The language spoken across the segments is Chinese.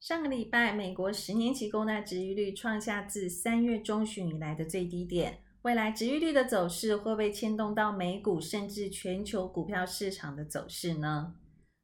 上个礼拜，美国十年期公债殖利率创下自三月中旬以来的最低点。未来殖利率的走势会不会牵动到美股甚至全球股票市场的走势呢？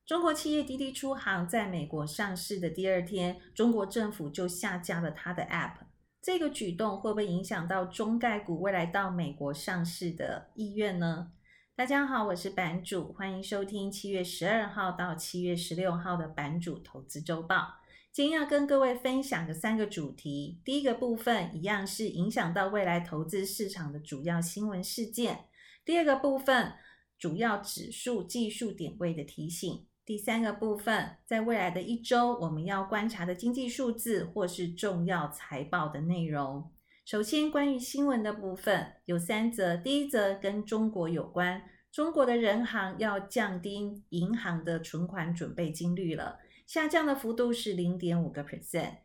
中国企业滴滴出行在美国上市的第二天，中国政府就下架了它的 App。这个举动会不会影响到中概股未来到美国上市的意愿呢？大家好，我是版主，欢迎收听七月十二号到七月十六号的版主投资周报。今天要跟各位分享的三个主题，第一个部分一样是影响到未来投资市场的主要新闻事件；第二个部分主要指数技术点位的提醒；第三个部分在未来的一周我们要观察的经济数字或是重要财报的内容。首先，关于新闻的部分有三则，第一则跟中国有关，中国的人行要降低银行的存款准备金率了。下降的幅度是零点五个 percent，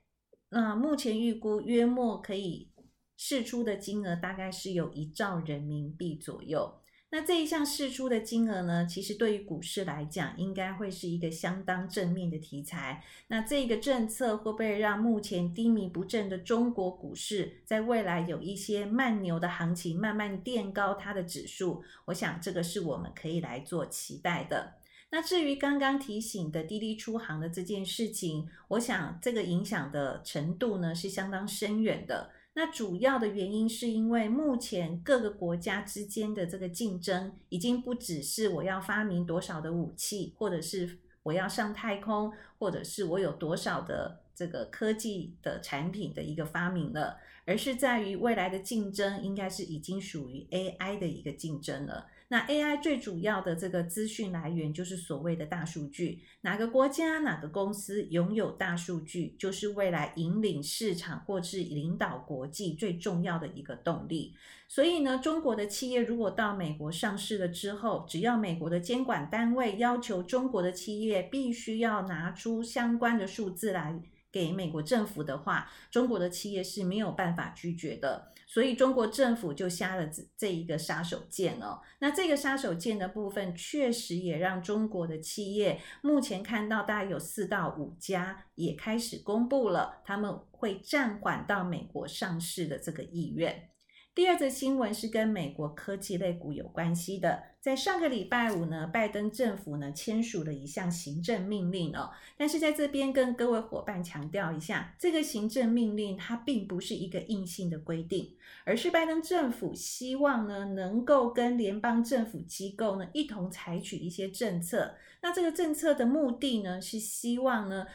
那目前预估约莫可以释出的金额大概是有一兆人民币左右。那这一项释出的金额呢，其实对于股市来讲，应该会是一个相当正面的题材。那这个政策会不会让目前低迷不振的中国股市，在未来有一些慢牛的行情，慢慢垫高它的指数？我想这个是我们可以来做期待的。那至于刚刚提醒的滴滴出行的这件事情，我想这个影响的程度呢，是相当深远的。那主要的原因是因为目前各个国家之间的这个竞争，已经不只是我要发明多少的武器，或者是我要上太空，或者是我有多少的这个科技的产品的一个发明了，而是在于未来的竞争应该是已经属于 AI 的一个竞争了。那 AI 最主要的这个资讯来源就是所谓的大数据，哪个国家哪个公司拥有大数据，就是未来引领市场或是领导国际最重要的一个动力。所以呢，中国的企业如果到美国上市了之后，只要美国的监管单位要求中国的企业必须要拿出相关的数字来。给美国政府的话，中国的企业是没有办法拒绝的，所以中国政府就下了这这一个杀手锏哦。那这个杀手锏的部分，确实也让中国的企业目前看到大概有四到五家也开始公布了，他们会暂缓到美国上市的这个意愿。第二则新闻是跟美国科技类股有关系的，在上个礼拜五呢，拜登政府呢签署了一项行政命令哦，但是在这边跟各位伙伴强调一下，这个行政命令它并不是一个硬性的规定，而是拜登政府希望呢能够跟联邦政府机构呢一同采取一些政策，那这个政策的目的呢是希望呢。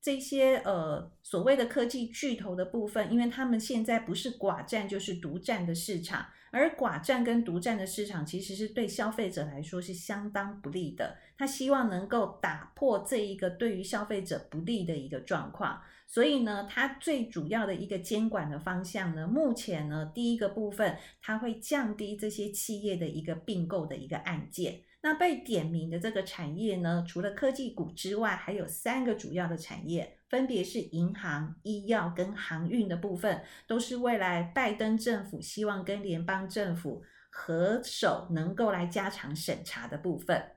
这些呃所谓的科技巨头的部分，因为他们现在不是寡占就是独占的市场，而寡占跟独占的市场其实是对消费者来说是相当不利的。他希望能够打破这一个对于消费者不利的一个状况，所以呢，他最主要的一个监管的方向呢，目前呢，第一个部分，他会降低这些企业的一个并购的一个案件。那被点名的这个产业呢，除了科技股之外，还有三个主要的产业，分别是银行、医药跟航运的部分，都是未来拜登政府希望跟联邦政府合手能够来加强审查的部分。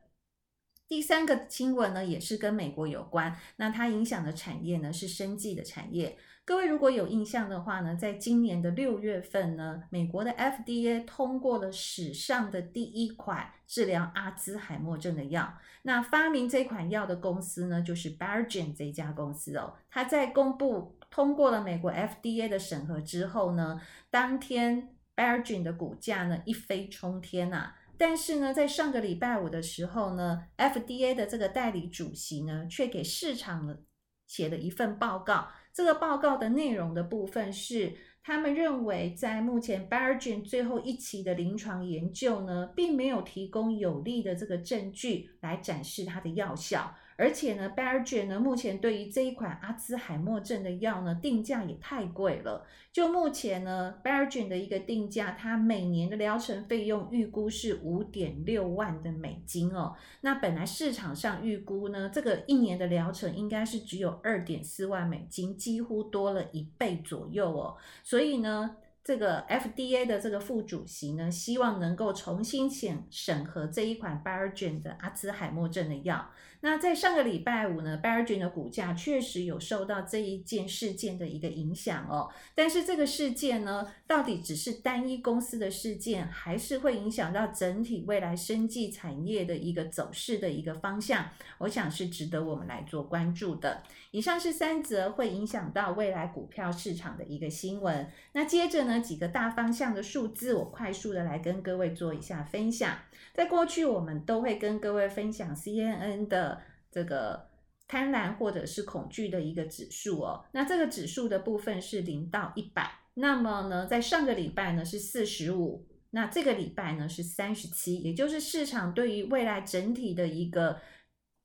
第三个新闻呢，也是跟美国有关，那它影响的产业呢是生技的产业。各位如果有印象的话呢，在今年的六月份呢，美国的 FDA 通过了史上的第一款治疗阿兹海默症的药。那发明这款药的公司呢，就是 Biogen 这家公司哦。它在公布通过了美国 FDA 的审核之后呢，当天 Biogen 的股价呢一飞冲天呐、啊。但是呢，在上个礼拜五的时候呢，FDA 的这个代理主席呢，却给市场呢写了一份报告。这个报告的内容的部分是，他们认为在目前 Biogen 最后一期的临床研究呢，并没有提供有力的这个证据来展示它的药效。而且呢，Biogen 呢，目前对于这一款阿兹海默症的药呢，定价也太贵了。就目前呢，Biogen 的一个定价，它每年的疗程费用预估是五点六万的美金哦。那本来市场上预估呢，这个一年的疗程应该是只有二点四万美金，几乎多了一倍左右哦。所以呢。这个 FDA 的这个副主席呢，希望能够重新审审核这一款 Biogen 的阿兹海默症的药。那在上个礼拜五呢，Biogen 的股价确实有受到这一件事件的一个影响哦。但是这个事件呢，到底只是单一公司的事件，还是会影响到整体未来生技产业的一个走势的一个方向？我想是值得我们来做关注的。以上是三则会影响到未来股票市场的一个新闻。那接着呢，几个大方向的数字，我快速的来跟各位做一下分享。在过去，我们都会跟各位分享 CNN 的这个贪婪或者是恐惧的一个指数哦。那这个指数的部分是零到一百，那么呢，在上个礼拜呢是四十五，那这个礼拜呢是三十七，也就是市场对于未来整体的一个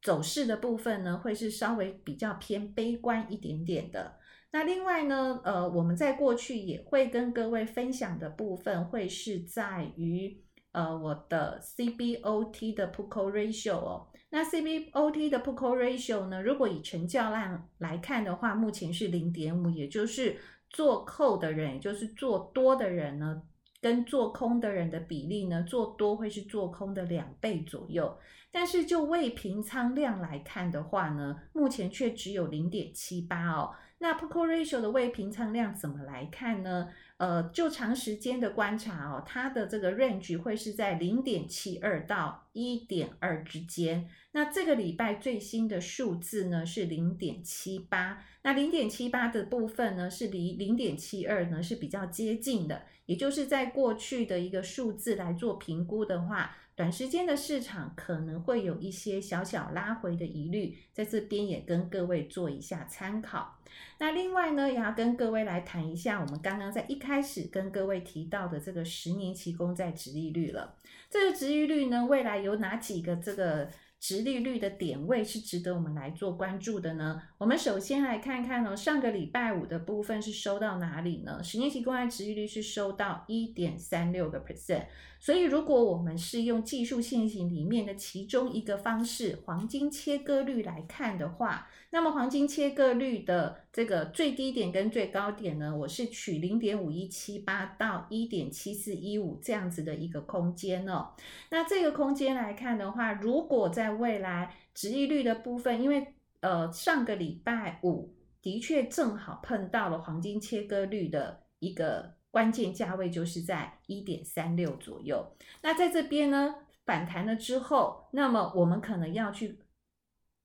走势的部分呢，会是稍微比较偏悲观一点点的。那另外呢，呃，我们在过去也会跟各位分享的部分，会是在于。呃，我的 CBOT 的 Put-Call Ratio 哦，那 CBOT 的 Put-Call Ratio 呢，如果以成交量来看的话，目前是零点五，也就是做扣的人，也就是做多的人呢，跟做空的人的比例呢，做多会是做空的两倍左右，但是就未平仓量来看的话呢，目前却只有零点七八哦。那 Put-Call Ratio 的未平仓量怎么来看呢？呃，就长时间的观察哦，它的这个 range 会是在零点七二到一点二之间。那这个礼拜最新的数字呢是零点七八，那零点七八的部分呢是离零点七二呢是比较接近的，也就是在过去的一个数字来做评估的话。短时间的市场可能会有一些小小拉回的疑虑，在这边也跟各位做一下参考。那另外呢，也要跟各位来谈一下我们刚刚在一开始跟各位提到的这个十年期公债殖利率了。这个殖利率呢，未来有哪几个这个？殖利率的点位是值得我们来做关注的呢？我们首先来看看哦，上个礼拜五的部分是收到哪里呢？十年期公债殖利率是收到一点三六个 percent。所以如果我们是用技术线型里面的其中一个方式，黄金切割率来看的话，那么黄金切割率的这个最低点跟最高点呢，我是取零点五一七八到一点七四一五这样子的一个空间哦。那这个空间来看的话，如果在未来殖利率的部分，因为呃上个礼拜五的确正好碰到了黄金切割率的一个关键价位，就是在一点三六左右。那在这边呢，反弹了之后，那么我们可能要去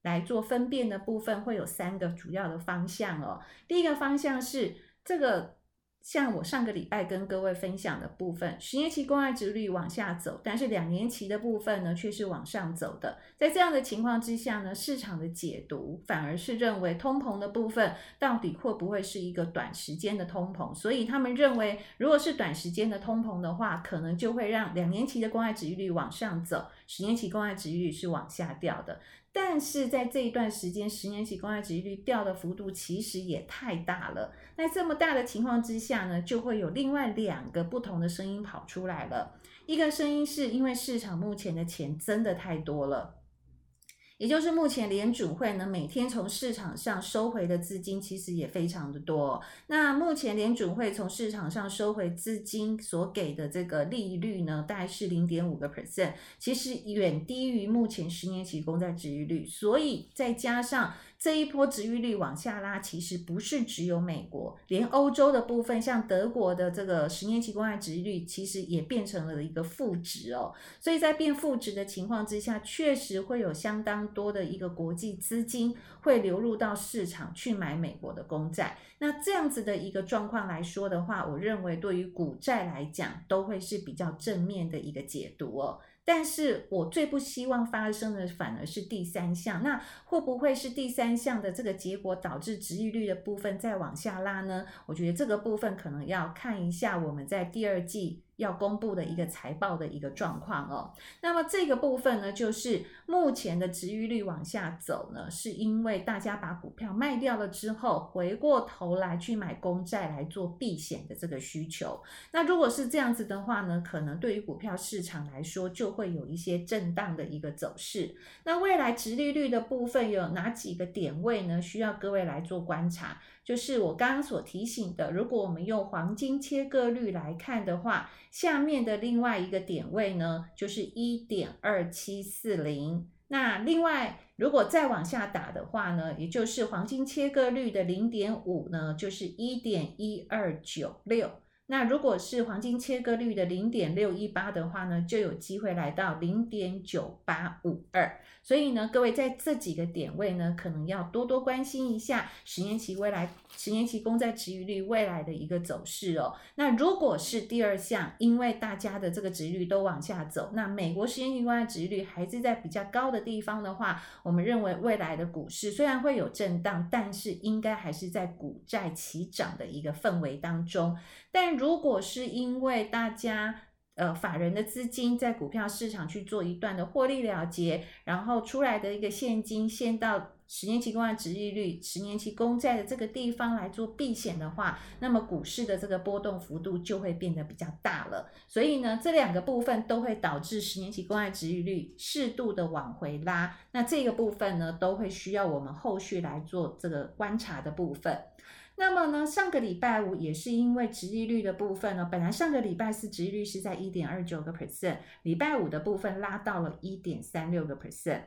来做分辨的部分，会有三个主要的方向哦。第一个方向是这个。像我上个礼拜跟各位分享的部分，十年期公债殖率往下走，但是两年期的部分呢却是往上走的。在这样的情况之下呢，市场的解读反而是认为通膨的部分到底会不会是一个短时间的通膨？所以他们认为，如果是短时间的通膨的话，可能就会让两年期的公债殖率往上走，十年期公债值率是往下掉的。但是在这一段时间，十年期公债值率掉的幅度其实也太大了。那这么大的情况之下呢，就会有另外两个不同的声音跑出来了。一个声音是因为市场目前的钱真的太多了。也就是目前联准会呢，每天从市场上收回的资金其实也非常的多。那目前联准会从市场上收回资金所给的这个利率呢，大概是零点五个 percent，其实远低于目前十年期公债殖利率。所以再加上这一波殖利率往下拉，其实不是只有美国，连欧洲的部分，像德国的这个十年期公债殖利率，其实也变成了一个负值哦。所以在变负值的情况之下，确实会有相当。多的一个国际资金会流入到市场去买美国的公债，那这样子的一个状况来说的话，我认为对于股债来讲都会是比较正面的一个解读哦。但是我最不希望发生的反而是第三项，那会不会是第三项的这个结果导致值利率的部分再往下拉呢？我觉得这个部分可能要看一下我们在第二季。要公布的一个财报的一个状况哦。那么这个部分呢，就是目前的殖利率往下走呢，是因为大家把股票卖掉了之后，回过头来去买公债来做避险的这个需求。那如果是这样子的话呢，可能对于股票市场来说，就会有一些震荡的一个走势。那未来殖利率的部分有哪几个点位呢？需要各位来做观察。就是我刚刚所提醒的，如果我们用黄金切割率来看的话，下面的另外一个点位呢，就是一点二七四零。那另外，如果再往下打的话呢，也就是黄金切割率的零点五呢，就是一点一二九六。那如果是黄金切割率的零点六一八的话呢，就有机会来到零点九八五二。所以呢，各位在这几个点位呢，可能要多多关心一下十年期未来、十年期公债殖利率未来的一个走势哦。那如果是第二项，因为大家的这个殖利率都往下走，那美国十年期公债殖利率还是在比较高的地方的话，我们认为未来的股市虽然会有震荡，但是应该还是在股债齐涨的一个氛围当中。但如果是因为大家呃法人的资金在股票市场去做一段的获利了结，然后出来的一个现金现到十年期公债殖利率、十年期公债的这个地方来做避险的话，那么股市的这个波动幅度就会变得比较大了。所以呢，这两个部分都会导致十年期公债殖利率适度的往回拉。那这个部分呢，都会需要我们后续来做这个观察的部分。那么呢，上个礼拜五也是因为殖利率的部分呢，本来上个礼拜四殖利率是在一点二九个 percent，礼拜五的部分拉到了一点三六个 percent。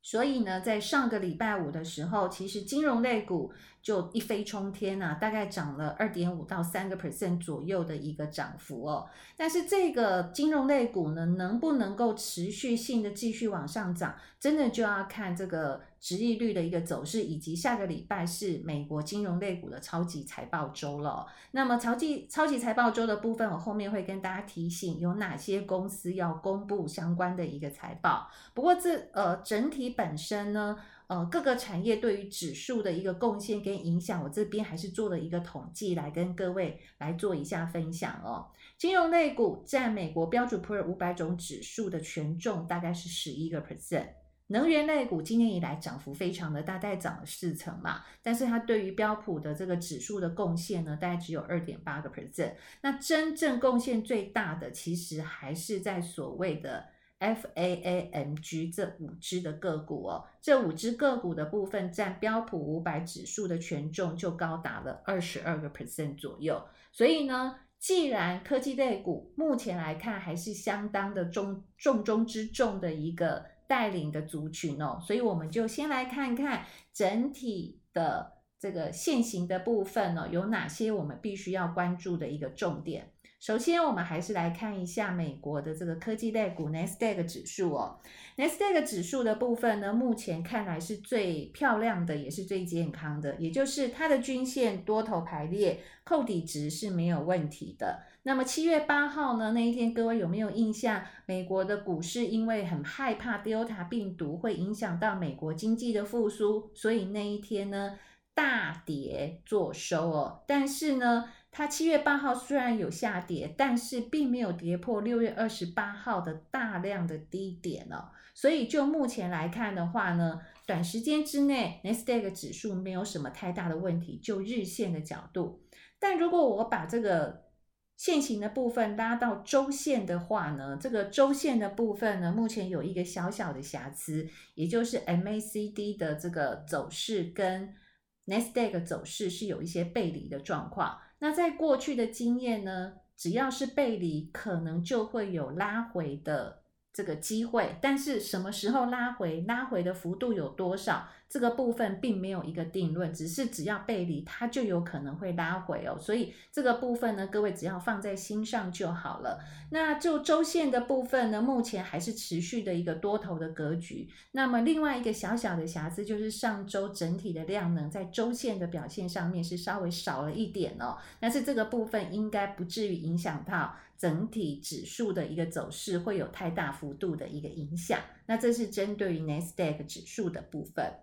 所以呢，在上个礼拜五的时候，其实金融类股就一飞冲天啊，大概涨了二点五到三个 percent 左右的一个涨幅哦。但是这个金融类股呢，能不能够持续性的继续往上涨，真的就要看这个殖利率的一个走势，以及下个礼拜是美国金融类股的超级财报周了。那么超级超级财报周的部分，我后面会跟大家提醒有哪些公司要公布相关的一个财报。不过这呃整体。本身呢，呃，各个产业对于指数的一个贡献跟影响，我这边还是做了一个统计来跟各位来做一下分享哦。金融类股占美国标准普尔五百种指数的权重大概是十一个 percent，能源类股今年以来涨幅非常的大，大概涨了四成嘛，但是它对于标普的这个指数的贡献呢，大概只有二点八个 percent。那真正贡献最大的，其实还是在所谓的。FAAMG 这五只的个股哦，这五只个股的部分占标普五百指数的权重就高达了二十二个 percent 左右。所以呢，既然科技类股目前来看还是相当的重重中之重的一个带领的族群哦，所以我们就先来看看整体的这个现行的部分哦，有哪些我们必须要关注的一个重点。首先，我们还是来看一下美国的这个科技类股 Nasdaq 指数哦。Nasdaq 指数的部分呢，目前看来是最漂亮的，也是最健康的，也就是它的均线多头排列，扣底值是没有问题的。那么七月八号呢，那一天各位有没有印象？美国的股市因为很害怕 Delta 病毒会影响到美国经济的复苏，所以那一天呢，大跌做收哦。但是呢，它七月八号虽然有下跌，但是并没有跌破六月二十八号的大量的低点哦。所以就目前来看的话呢，短时间之内，Nasdaq 指数没有什么太大的问题。就日线的角度，但如果我把这个线型的部分拉到周线的话呢，这个周线的部分呢，目前有一个小小的瑕疵，也就是 MACD 的这个走势跟 Nasdaq 走势是有一些背离的状况。那在过去的经验呢，只要是背离，可能就会有拉回的这个机会。但是什么时候拉回，拉回的幅度有多少？这个部分并没有一个定论，只是只要背离，它就有可能会拉回哦。所以这个部分呢，各位只要放在心上就好了。那就周线的部分呢，目前还是持续的一个多头的格局。那么另外一个小小的瑕疵就是上周整体的量能在周线的表现上面是稍微少了一点哦。但是这个部分应该不至于影响到整体指数的一个走势，会有太大幅度的一个影响。那这是针对于 Nasdaq 指数的部分。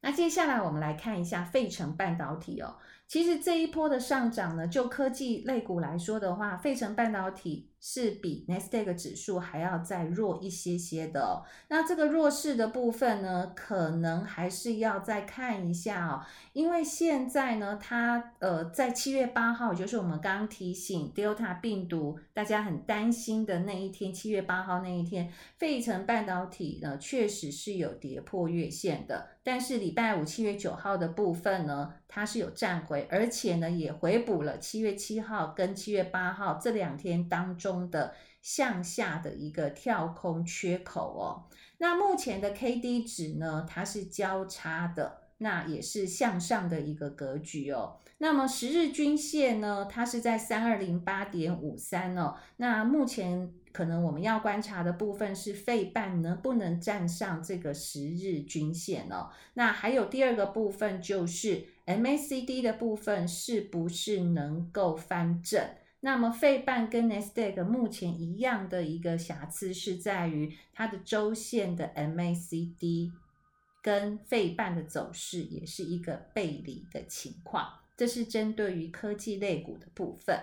那接下来我们来看一下费城半导体哦。其实这一波的上涨呢，就科技类股来说的话，费城半导体是比 Nasdaq 指数还要再弱一些些的哦。那这个弱势的部分呢，可能还是要再看一下哦，因为现在呢，它呃在七月八号，就是我们刚刚提醒 Delta 病毒大家很担心的那一天，七月八号那一天，费城半导体呢确实是有跌破月线的。但是礼拜五七月九号的部分呢，它是有站回，而且呢也回补了七月七号跟七月八号这两天当中的向下的一个跳空缺口哦。那目前的 K D 值呢，它是交叉的，那也是向上的一个格局哦。那么十日均线呢，它是在三二零八点五三哦。那目前。可能我们要观察的部分是费半能不能站上这个十日均线哦。那还有第二个部分就是 MACD 的部分是不是能够翻正？那么费半跟 Nasdaq 目前一样的一个瑕疵是在于它的周线的 MACD 跟费半的走势也是一个背离的情况。这是针对于科技类股的部分。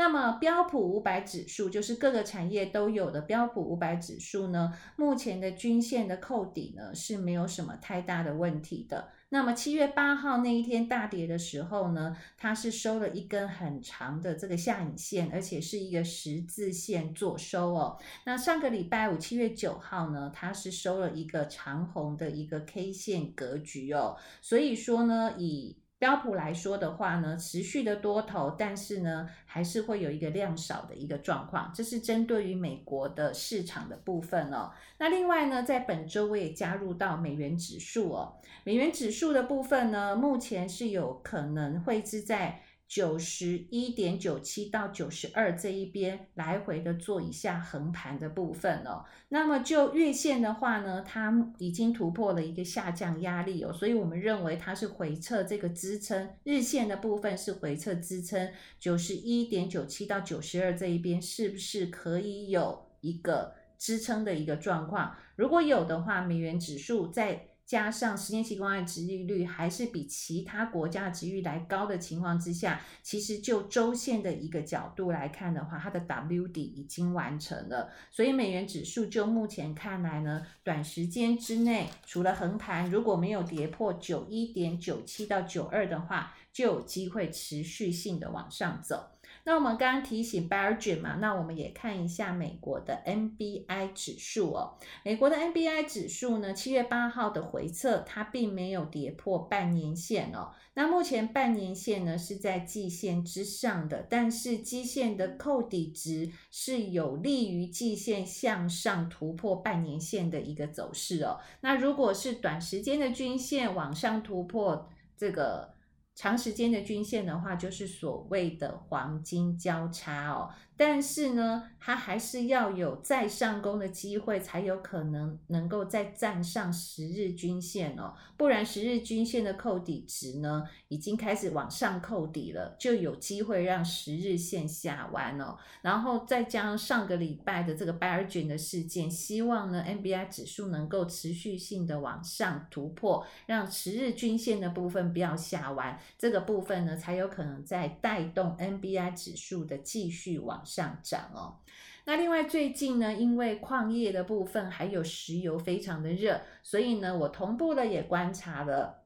那么标普五百指数就是各个产业都有的标普五百指数呢，目前的均线的扣底呢是没有什么太大的问题的。那么七月八号那一天大跌的时候呢，它是收了一根很长的这个下影线，而且是一个十字线做收哦。那上个礼拜五七月九号呢，它是收了一个长红的一个 K 线格局哦。所以说呢，以标普来说的话呢，持续的多头，但是呢，还是会有一个量少的一个状况。这是针对于美国的市场的部分哦。那另外呢，在本周我也加入到美元指数哦。美元指数的部分呢，目前是有可能会是在。九十一点九七到九十二这一边来回的做一下横盘的部分哦。那么就月线的话呢，它已经突破了一个下降压力哦，所以我们认为它是回撤这个支撑，日线的部分是回撤支撑九十一点九七到九十二这一边是不是可以有一个支撑的一个状况？如果有的话，美元指数在。加上十年期公债殖利率还是比其他国家的殖利率来高的情况之下，其实就周线的一个角度来看的话，它的 W 底已经完成了。所以美元指数就目前看来呢，短时间之内除了横盘，如果没有跌破九一点九七到九二的话，就有机会持续性的往上走。那我们刚刚提醒 Bargain 嘛，那我们也看一下美国的 NBI 指数哦。美国的 NBI 指数呢，七月八号的回测，它并没有跌破半年线哦。那目前半年线呢是在季线之上的，但是季线的扣底值是有利于季线向上突破半年线的一个走势哦。那如果是短时间的均线往上突破这个。长时间的均线的话，就是所谓的黄金交叉哦。但是呢，它还是要有再上攻的机会，才有可能能够再站上十日均线哦。不然十日均线的扣底值呢，已经开始往上扣底了，就有机会让十日线下弯哦。然后再加上上个礼拜的这个 bear 卷的事件，希望呢 NBI 指数能够持续性的往上突破，让十日均线的部分不要下弯，这个部分呢才有可能再带动 NBI 指数的继续往上涨哦，那另外最近呢，因为矿业的部分还有石油非常的热，所以呢，我同步的也观察了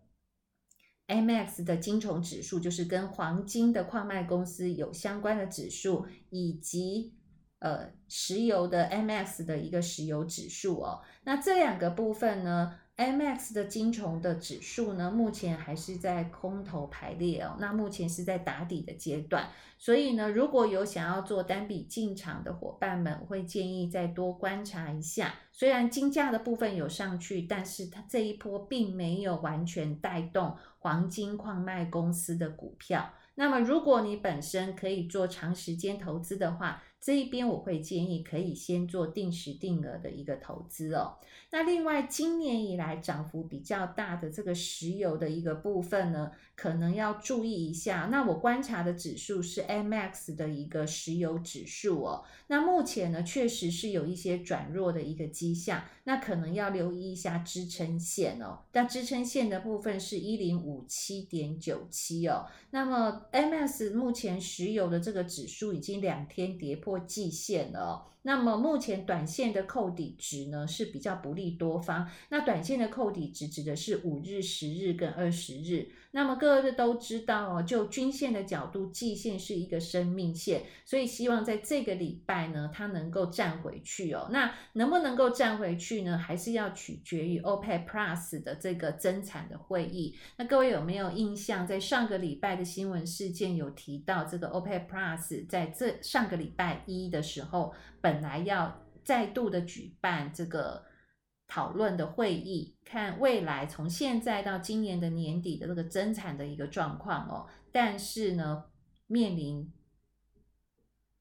MX 的金虫指数，就是跟黄金的矿脉公司有相关的指数，以及呃石油的 MX 的一个石油指数哦。那这两个部分呢，MX 的金虫的指数呢，目前还是在空头排列哦，那目前是在打底的阶段，所以呢，如果有想要做单笔进场的伙伴们，会建议再多观察一下。虽然金价的部分有上去，但是它这一波并没有完全带动黄金矿脉公司的股票。那么，如果你本身可以做长时间投资的话，这一边我会建议可以先做定时定额的一个投资哦。那另外今年以来涨幅比较大的这个石油的一个部分呢，可能要注意一下。那我观察的指数是 M X 的一个石油指数哦。那目前呢，确实是有一些转弱的一个迹象，那可能要留意一下支撑线哦。那支撑线的部分是一零五七点九七哦。那么 M X 目前石油的这个指数已经两天跌破季线了。那么目前短线的扣底值呢，是比较不利多方。那短线的扣底值指的是五日、十日跟二十日。那么各位都知道哦，就均线的角度，季线是一个生命线，所以希望在这个礼拜呢，它能够站回去哦。那能不能够站回去呢？还是要取决于 OPEC Plus 的这个增产的会议。那各位有没有印象，在上个礼拜的新闻事件有提到这个 OPEC Plus 在这上个礼拜一的时候，本来要再度的举办这个。讨论的会议，看未来从现在到今年的年底的这个增产的一个状况哦，但是呢，面临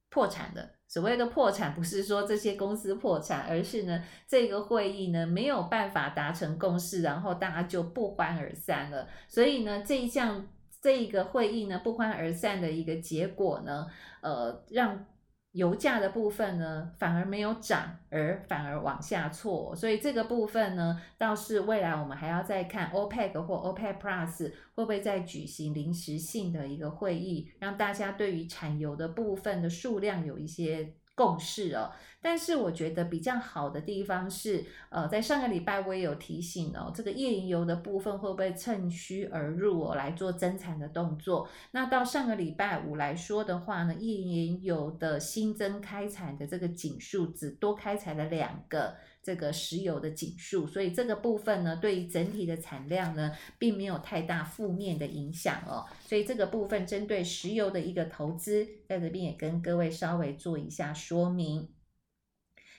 破产的。所谓的破产，不是说这些公司破产，而是呢，这个会议呢没有办法达成共识，然后大家就不欢而散了。所以呢，这一项这一个会议呢不欢而散的一个结果呢，呃，让。油价的部分呢，反而没有涨，而反而往下挫，所以这个部分呢，倒是未来我们还要再看 OPEC 或 OPEC Plus 会不会再举行临时性的一个会议，让大家对于产油的部分的数量有一些。共事哦，但是我觉得比较好的地方是，呃，在上个礼拜我也有提醒哦，这个页岩油的部分会不会趁虚而入哦，来做增产的动作？那到上个礼拜五来说的话呢，页岩油的新增开采的这个井数只多开采了两个。这个石油的紧数，所以这个部分呢，对于整体的产量呢，并没有太大负面的影响哦。所以这个部分针对石油的一个投资，在这边也跟各位稍微做一下说明。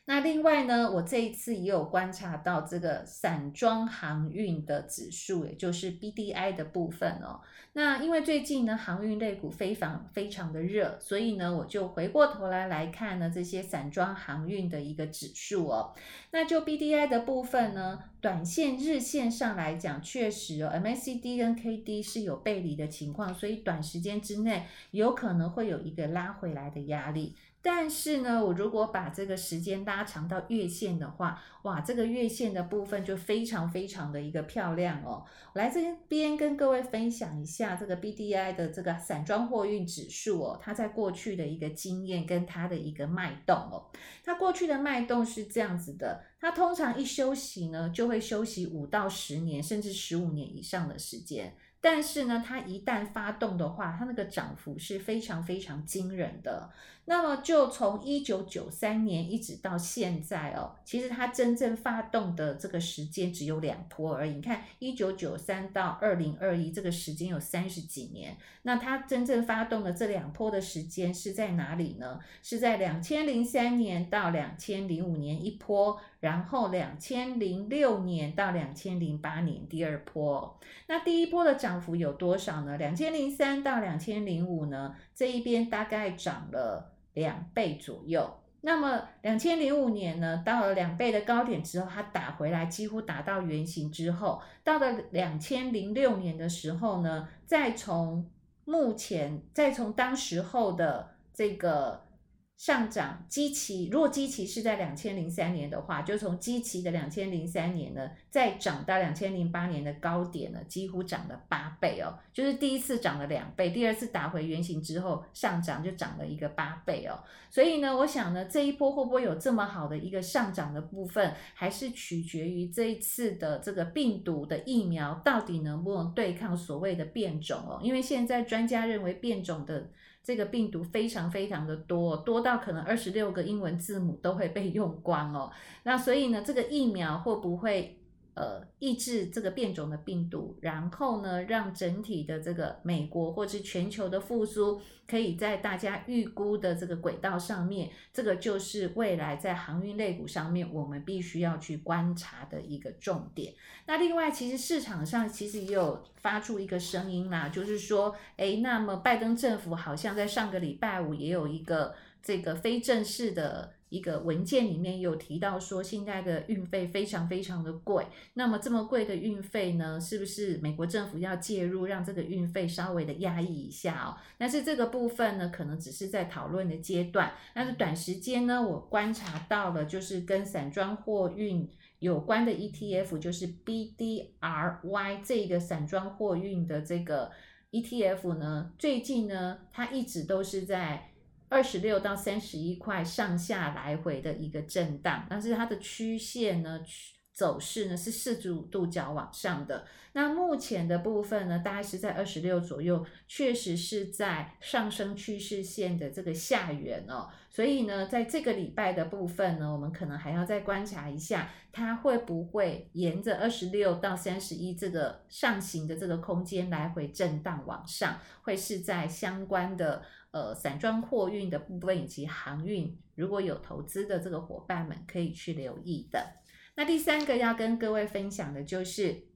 那另外呢，我这一次也有观察到这个散装航运的指数，也就是 BDI 的部分哦。那因为最近呢，航运类股非常非常的热，所以呢，我就回过头来来看呢这些散装航运的一个指数哦。那就 BDI 的部分呢，短线日线上来讲，确实哦，MACD 跟 KD 是有背离的情况，所以短时间之内有可能会有一个拉回来的压力。但是呢，我如果把这个时间拉长到月线的话，哇，这个月线的部分就非常非常的一个漂亮哦。我来这边跟各位分享一下这个 BDI 的这个散装货运指数哦，它在过去的一个经验跟它的一个脉动哦。它过去的脉动是这样子的，它通常一休息呢，就会休息五到十年，甚至十五年以上的时间。但是呢，它一旦发动的话，它那个涨幅是非常非常惊人的。那么就从一九九三年一直到现在哦，其实它真正发动的这个时间只有两波而已。你看，一九九三到二零二一这个时间有三十几年，那它真正发动的这两波的时间是在哪里呢？是在两千零三年到两千零五年一波，然后两千零六年到两千零八年第二波。那第一波的涨幅有多少呢？两千零三到两千零五呢，这一边大概涨了。两倍左右，那么两千零五年呢，到了两倍的高点之后，它打回来，几乎打到原形之后，到了两千零六年的时候呢，再从目前，再从当时候的这个。上涨基期，如果基期是在两千零三年的话，就从基期的两千零三年呢，再涨到两千零八年的高点呢，几乎涨了八倍哦。就是第一次涨了两倍，第二次打回原形之后上涨就涨了一个八倍哦。所以呢，我想呢，这一波会不会有这么好的一个上涨的部分，还是取决于这一次的这个病毒的疫苗到底能不能对抗所谓的变种哦。因为现在专家认为变种的。这个病毒非常非常的多，多到可能二十六个英文字母都会被用光哦。那所以呢，这个疫苗会不会？呃，抑制这个变种的病毒，然后呢，让整体的这个美国或是全球的复苏，可以在大家预估的这个轨道上面，这个就是未来在航运类股上面我们必须要去观察的一个重点。那另外，其实市场上其实也有发出一个声音啦，就是说，诶，那么拜登政府好像在上个礼拜五也有一个。这个非正式的一个文件里面有提到说，现在的运费非常非常的贵。那么这么贵的运费呢，是不是美国政府要介入，让这个运费稍微的压抑一下哦？但是这个部分呢，可能只是在讨论的阶段。但是短时间呢，我观察到了，就是跟散装货运有关的 ETF，就是 BDRY 这个散装货运的这个 ETF 呢，最近呢，它一直都是在。二十六到三十一块上下来回的一个震荡，但是它的曲线呢，走势呢是四十五度角往上的。那目前的部分呢，大概是在二十六左右，确实是在上升趋势线的这个下缘哦。所以呢，在这个礼拜的部分呢，我们可能还要再观察一下，它会不会沿着二十六到三十一这个上行的这个空间来回震荡往上，会是在相关的呃散装货运的部分以及航运，如果有投资的这个伙伴们可以去留意的。那第三个要跟各位分享的就是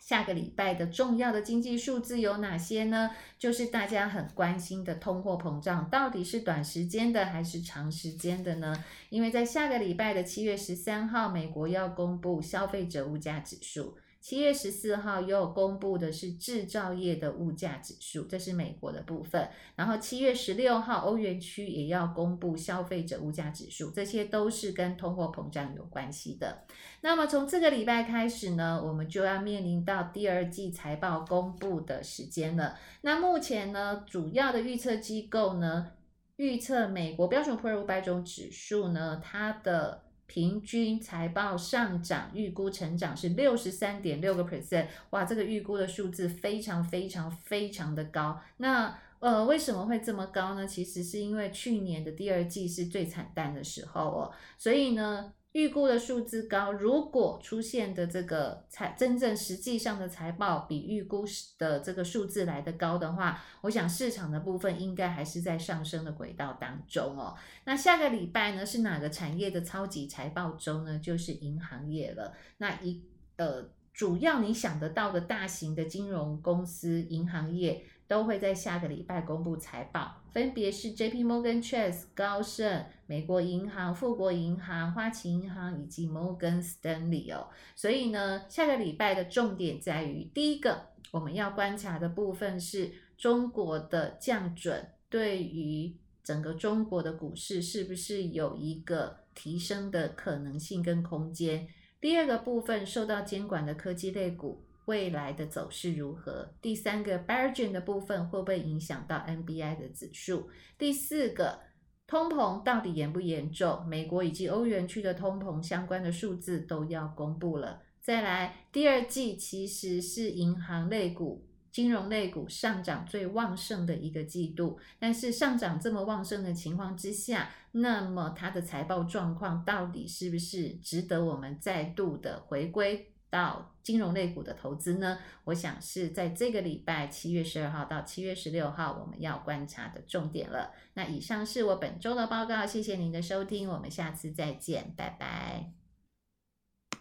下个礼拜的重要的经济数字有哪些呢？就是大家很关心的通货膨胀，到底是短时间的还是长时间的呢？因为在下个礼拜的七月十三号，美国要公布消费者物价指数。七月十四号又公布的是制造业的物价指数，这是美国的部分。然后七月十六号，欧元区也要公布消费者物价指数，这些都是跟通货膨胀有关系的。那么从这个礼拜开始呢，我们就要面临到第二季财报公布的时间了。那目前呢，主要的预测机构呢，预测美国标准普尔五百种指数呢，它的平均财报上涨预估成长是六十三点六个 percent，哇，这个预估的数字非常非常非常的高。那呃，为什么会这么高呢？其实是因为去年的第二季是最惨淡的时候哦，所以呢。预估的数字高，如果出现的这个财真正实际上的财报比预估的这个数字来得高的话，我想市场的部分应该还是在上升的轨道当中哦。那下个礼拜呢，是哪个产业的超级财报周呢？就是银行业了。那一呃，主要你想得到的大型的金融公司、银行业。都会在下个礼拜公布财报，分别是 J.P. Morgan Chase、高盛、美国银行、富国银行、花旗银行以及 Morgan Stanley 哦。所以呢，下个礼拜的重点在于，第一个我们要观察的部分是中国的降准对于整个中国的股市是不是有一个提升的可能性跟空间。第二个部分受到监管的科技类股。未来的走势如何？第三个 b a r g i n 的部分会不会影响到 NBI 的指数？第四个，通膨到底严不严重？美国以及欧元区的通膨相关的数字都要公布了。再来，第二季其实是银行类股、金融类股上涨最旺盛的一个季度，但是上涨这么旺盛的情况之下，那么它的财报状况到底是不是值得我们再度的回归？到金融类股的投资呢，我想是在这个礼拜七月十二号到七月十六号我们要观察的重点了。那以上是我本周的报告，谢谢您的收听，我们下次再见，拜拜。